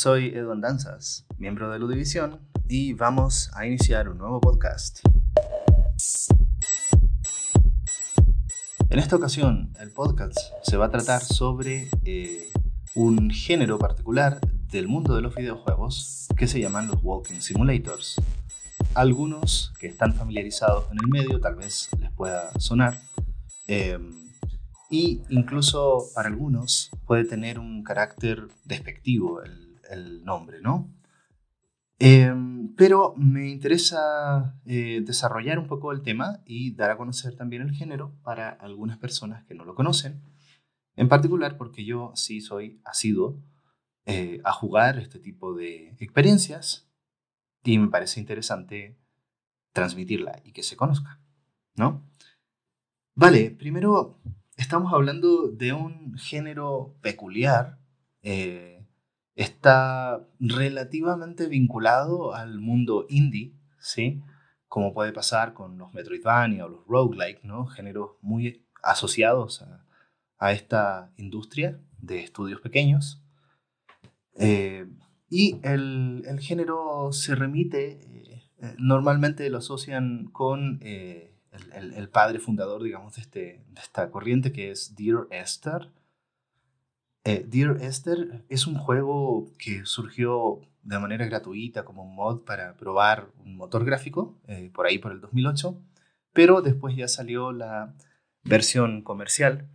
Soy Edwin Danzas, miembro de Ludivisión, y vamos a iniciar un nuevo podcast. En esta ocasión, el podcast se va a tratar sobre eh, un género particular del mundo de los videojuegos que se llaman los Walking Simulators. Algunos que están familiarizados en el medio tal vez les pueda sonar. Em, y incluso para algunos puede tener un carácter despectivo el, nombre, ¿no? Em, pero me interesa eh, desarrollar un poco el tema y dar a conocer también el género para algunas personas que no lo conocen, en particular porque yo sí soy asiduo eh, a jugar este tipo de experiencias y me parece interesante transmitirla y que se conozca, ¿no? Vale, primero estamos hablando de un género peculiar. Eh, está relativamente vinculado al mundo indie, ¿sí? Como puede pasar con los Metroidvania o los roguelike, ¿no? Géneros muy asociados a, esta industria de estudios pequeños. Eh, y el, género se remite, eh, normalmente lo asocian con el, padre fundador, digamos, de, este, de esta corriente que es Dear Esther. Eh, Dear Esther es un juego que surgió de manera gratuita como un mod para probar un motor gráfico, eh, por ahí por el 2008, pero después ya salió la versión comercial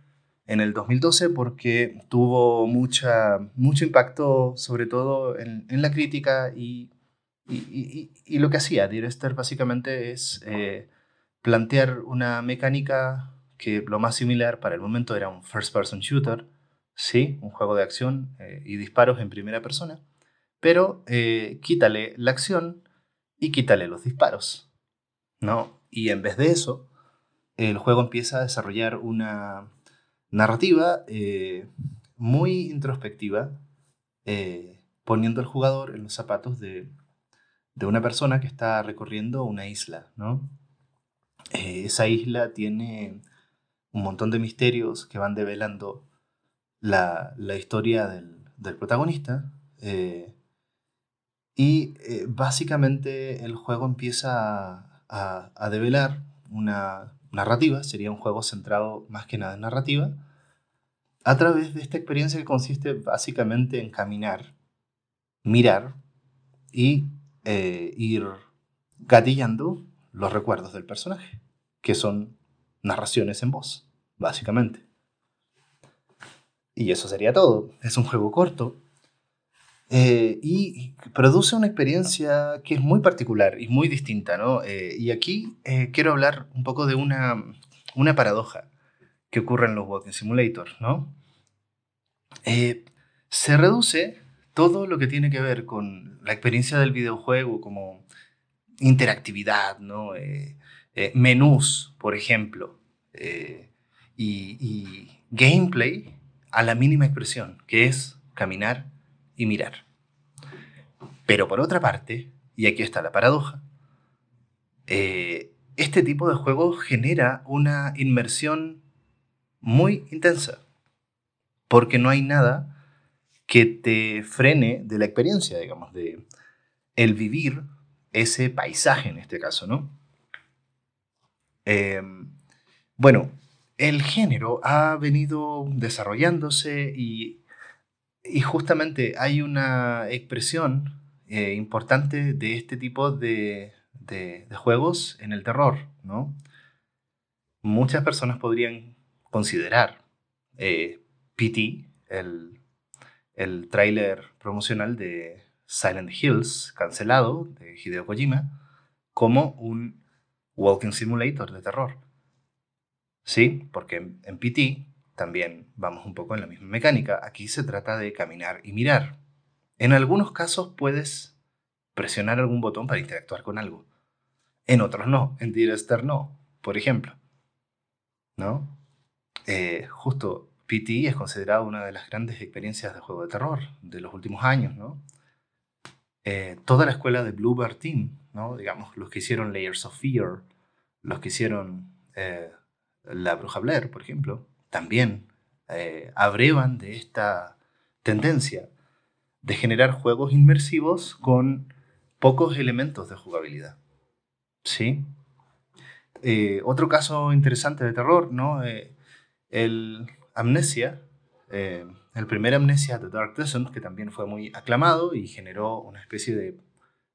en el 2012 porque tuvo mucha, mucho impacto sobre todo en, la crítica y, y, y, lo que hacía. Dear Esther básicamente es... Eh, plantear una mecánica que lo más similar para el momento era un first person shooter, sí, un juego de acción eh, y disparos en primera persona, pero eh, quítale la acción y quítale los disparos, ¿no? Y en vez de eso, el juego empieza a desarrollar una narrativa eh, muy introspectiva, poniendo al jugador en los zapatos de, de una persona que está recorriendo una isla, ¿no? Esa isla tiene un montón de misterios que van develando la, historia del, protagonista. Eh, y eh, básicamente el juego empieza a, a, develar una narrativa, sería un juego centrado más que nada en narrativa, a través de esta experiencia que consiste básicamente en caminar, mirar y ir gatillando los recuerdos del personaje, que son narraciones en voz, básicamente. Y eso sería todo. Es un juego corto. Eh, y produce una experiencia que es muy particular y muy distinta, ¿no? Eh, y aquí eh, quiero hablar un poco de una, una paradoja que ocurre en los Walking Simulators, ¿no? se reduce todo lo que tiene que ver con la experiencia del videojuego como interactividad, ¿no? Menús, por ejemplo, y, gameplay a la mínima expresión, que es caminar y mirar. Pero por otra parte, y aquí está la paradoja, este tipo de juego genera una inmersión muy intensa, porque no hay nada que te frene de la experiencia, digamos, de el vivir ese paisaje en este caso, ¿no? Em, bueno, el género ha venido desarrollándose y, justamente hay una expresión eh, importante de este tipo de, juegos en el terror, ¿no? Muchas personas podrían considerar eh, PT, el, el tráiler promocional de Silent Hills, cancelado, de Hideo Kojima, como un walking simulator de terror. Sí, porque en, PT también vamos un poco en la misma mecánica. Aquí se trata de caminar y mirar. En algunos casos puedes presionar algún botón para interactuar con algo. En otros no. En Direster no, por ejemplo. ¿No? Eh, justo PT es considerado una de las grandes experiencias de juego de terror de los últimos años, ¿no? Eh, toda la escuela de Bluebird Team, ¿no? digamos, los que hicieron Layers of Fear, los que hicieron eh, La Bruja Blair, por ejemplo, también eh, abrevan de esta tendencia. de generar juegos inmersivos con pocos elementos de jugabilidad. ¿Sí? Eh, otro caso interesante de terror, ¿no? Eh, el Amnesia, el primer Amnesia de Dark Descent, que también fue muy aclamado y generó una especie de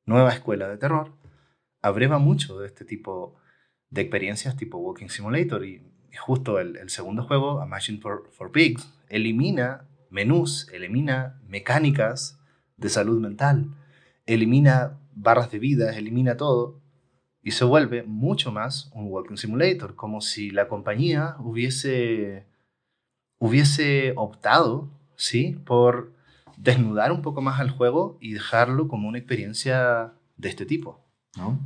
nueva escuela de terror, abreva mucho de este tipo de experiencias tipo Walking Simulator y, justo el, segundo juego, A Machine for, for Pigs, elimina menús, elimina mecánicas de salud mental, elimina barras de vida, elimina todo y se vuelve mucho más un walking simulator, como si la compañía hubiese, hubiese optado ¿sí? por desnudar un poco más al juego y dejarlo como una experiencia de este tipo. ¿no?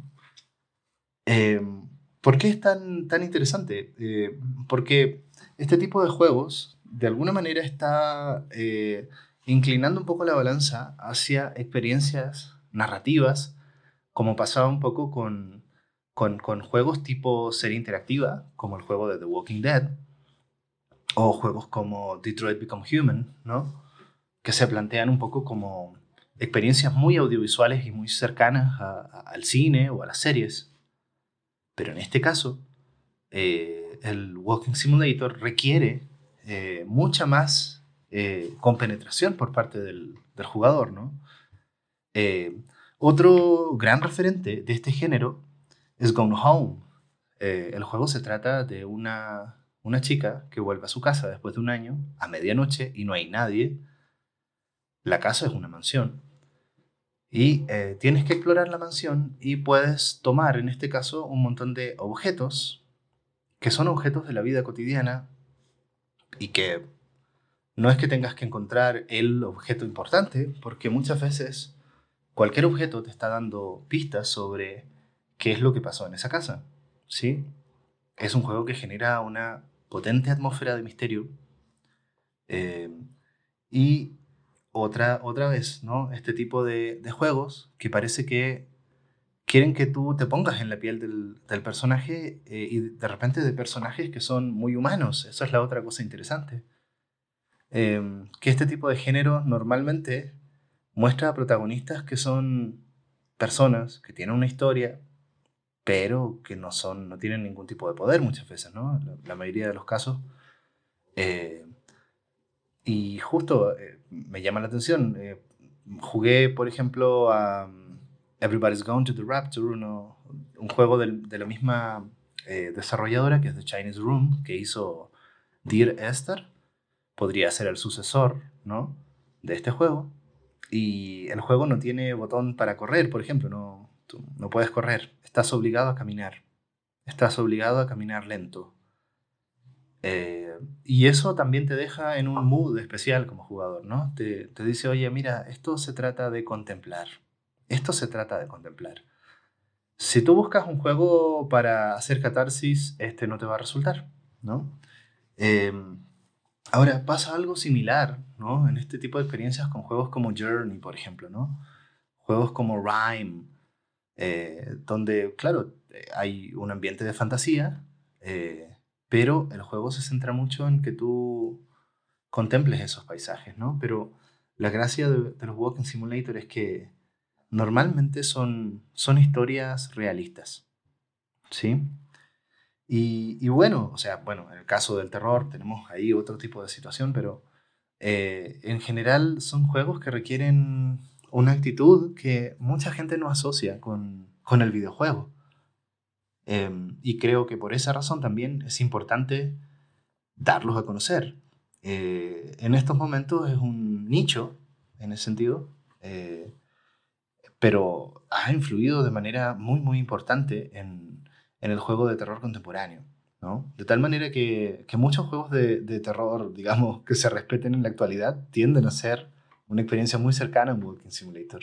Em, ¿Por qué es tan, tan interesante? Eh, porque este tipo de juegos de alguna manera está eh, inclinando un poco la balanza hacia experiencias narrativas, como pasaba un poco con, con, juegos tipo serie interactiva, como el juego de The Walking Dead, o juegos como Detroit Become Human, ¿no? que se plantean un poco como experiencias muy audiovisuales y muy cercanas al cine o a las series. Pero en este caso, eh, el Walking Simulator requiere eh, mucha más eh, compenetración por parte del, jugador, ¿no? Otro gran referente de este género es Gone Home. el juego se trata de una, una chica que vuelve a su casa después de un año, a medianoche, y no hay nadie. La casa es una mansión. Y tienes que explorar la mansión y puedes tomar, en este caso, un montón de objetos, que son objetos de la vida cotidiana, y que no es que tengas que encontrar el objeto importante, porque muchas veces cualquier objeto te está dando pistas sobre qué es lo que pasó en esa casa. ¿sí? Es un juego que genera una potente atmósfera de misterio. Eh, y otra, otra vez, ¿no? Este tipo de, juegos que parece que quieren que tú te pongas en la piel del, personaje eh, y de repente de personajes que son muy humanos. Eso es la otra cosa interesante. Em, que este tipo de género normalmente muestra a protagonistas que son personas que tienen una historia, pero que no, son, no tienen ningún tipo de poder muchas veces, ¿no? La, mayoría de los casos. Eh, y justo eh, me llama la atención. jugué, por ejemplo, a Everybody's Gone to the Rapture, un juego de, la misma eh, desarrolladora que es The Chinese Room, que hizo Dear Esther. Podría ser el sucesor ¿no? de este juego. Y el juego no tiene botón para correr, por ejemplo, no, no puedes correr. Estás obligado a caminar. Estás obligado a caminar lento. Eh, y eso también te deja en un mood especial como jugador, ¿no? Te, te dice, oye, mira, esto se trata de contemplar esto se trata de contemplar. Si tú buscas un juego para hacer catarsis, este no te va a resultar, ¿no? Em, ahora, pasa algo similar, ¿no? En este tipo de experiencias con juegos como Journey, por ejemplo, ¿no? Juegos como Rhyme, eh, donde, claro, hay un ambiente de fantasía, eh, pero el juego se centra mucho en que tú contemples esos paisajes, ¿no? Pero la gracia de, los Walking Simulator es que normalmente son, son historias realistas. ¿Sí? Y, bueno, o sea, bueno, en el caso del terror tenemos ahí otro tipo de situación, pero eh, en general son juegos que requieren una actitud que mucha gente no asocia con, el videojuego. Em, y creo que por esa razón también es importante darlos a conocer. Eh, en estos momentos es un nicho, en ese sentido, eh, pero ha influido de manera muy, muy importante en, el juego de terror contemporáneo. ¿no? De tal manera que, muchos juegos de, terror, digamos, que se respeten en la actualidad, tienden a ser una experiencia muy cercana a un Walking Simulator.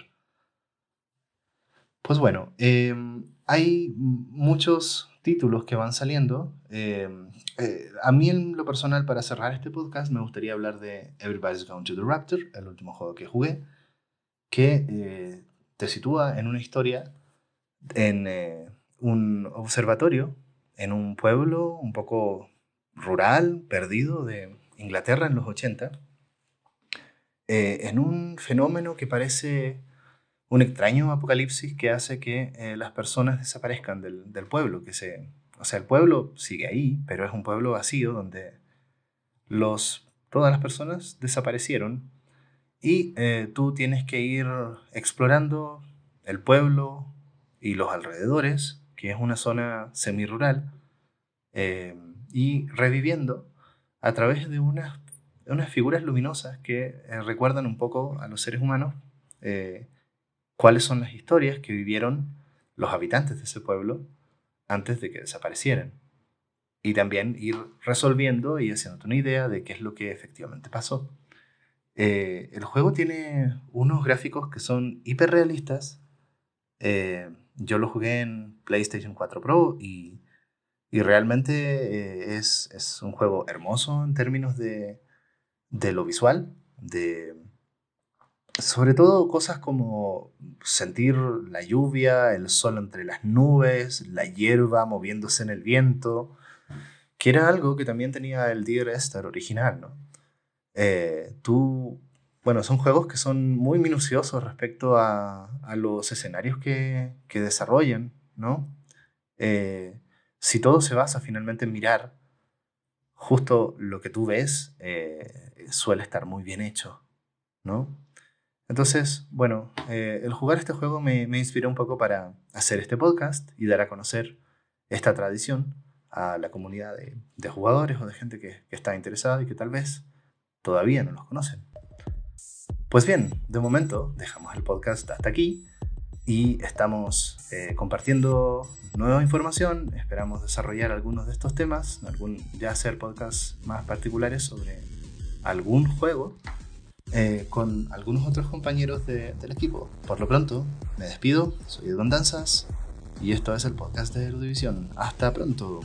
Pues bueno, em, hay muchos títulos que van saliendo. Em, eh, a mí en lo personal, para cerrar este podcast, me gustaría hablar de Everybody's Gone to the Raptor, el último juego que jugué, que eh, te sitúa en una historia, en eh, un observatorio, en un pueblo un poco rural, perdido de Inglaterra en los 80, eh, en un fenómeno que parece un extraño apocalipsis que hace que eh, las personas desaparezcan del, pueblo. Que se, o sea, el pueblo sigue ahí, pero es un pueblo vacío donde los, todas las personas desaparecieron y eh, tú tienes que ir explorando el pueblo y los alrededores, que es una zona semi-rural, eh, y reviviendo a través de unas, unas figuras luminosas que recuerdan un poco a los seres humanos cuáles son las historias que vivieron los habitantes de ese pueblo antes de que desaparecieran. Y también ir resolviendo y haciéndote una idea de qué es lo que efectivamente pasó. Eh, el juego tiene unos gráficos que son hiperrealistas. Eh, yo lo jugué en PlayStation 4 Pro y, y realmente eh, es, es, un juego hermoso en términos de, de lo visual, de, sobre todo cosas como sentir la lluvia, el sol entre las nubes, la hierba moviéndose en el viento, que era algo que también tenía el Dear Esther original, ¿no? Eh, tú, bueno, son juegos que son muy minuciosos respecto a, los escenarios que, desarrollan, ¿no? Eh, si todo se basa finalmente en mirar, justo lo que tú ves eh, suele estar muy bien hecho, ¿no? Entonces, bueno, eh, el jugar este juego me, inspiró un poco para hacer este podcast y dar a conocer esta tradición a la comunidad de, jugadores o de gente que, está interesada y que tal vez todavía no los conocen. Pues bien, de momento dejamos el podcast hasta aquí y estamos eh, compartiendo nueva información. Esperamos desarrollar algunos de estos temas, ya hacer podcasts más particulares sobre algún juego eh, con algunos otros compañeros del equipo. Por lo pronto, me despido, soy Edwin Danzas y esto es el podcast de Erudivision. Hasta pronto.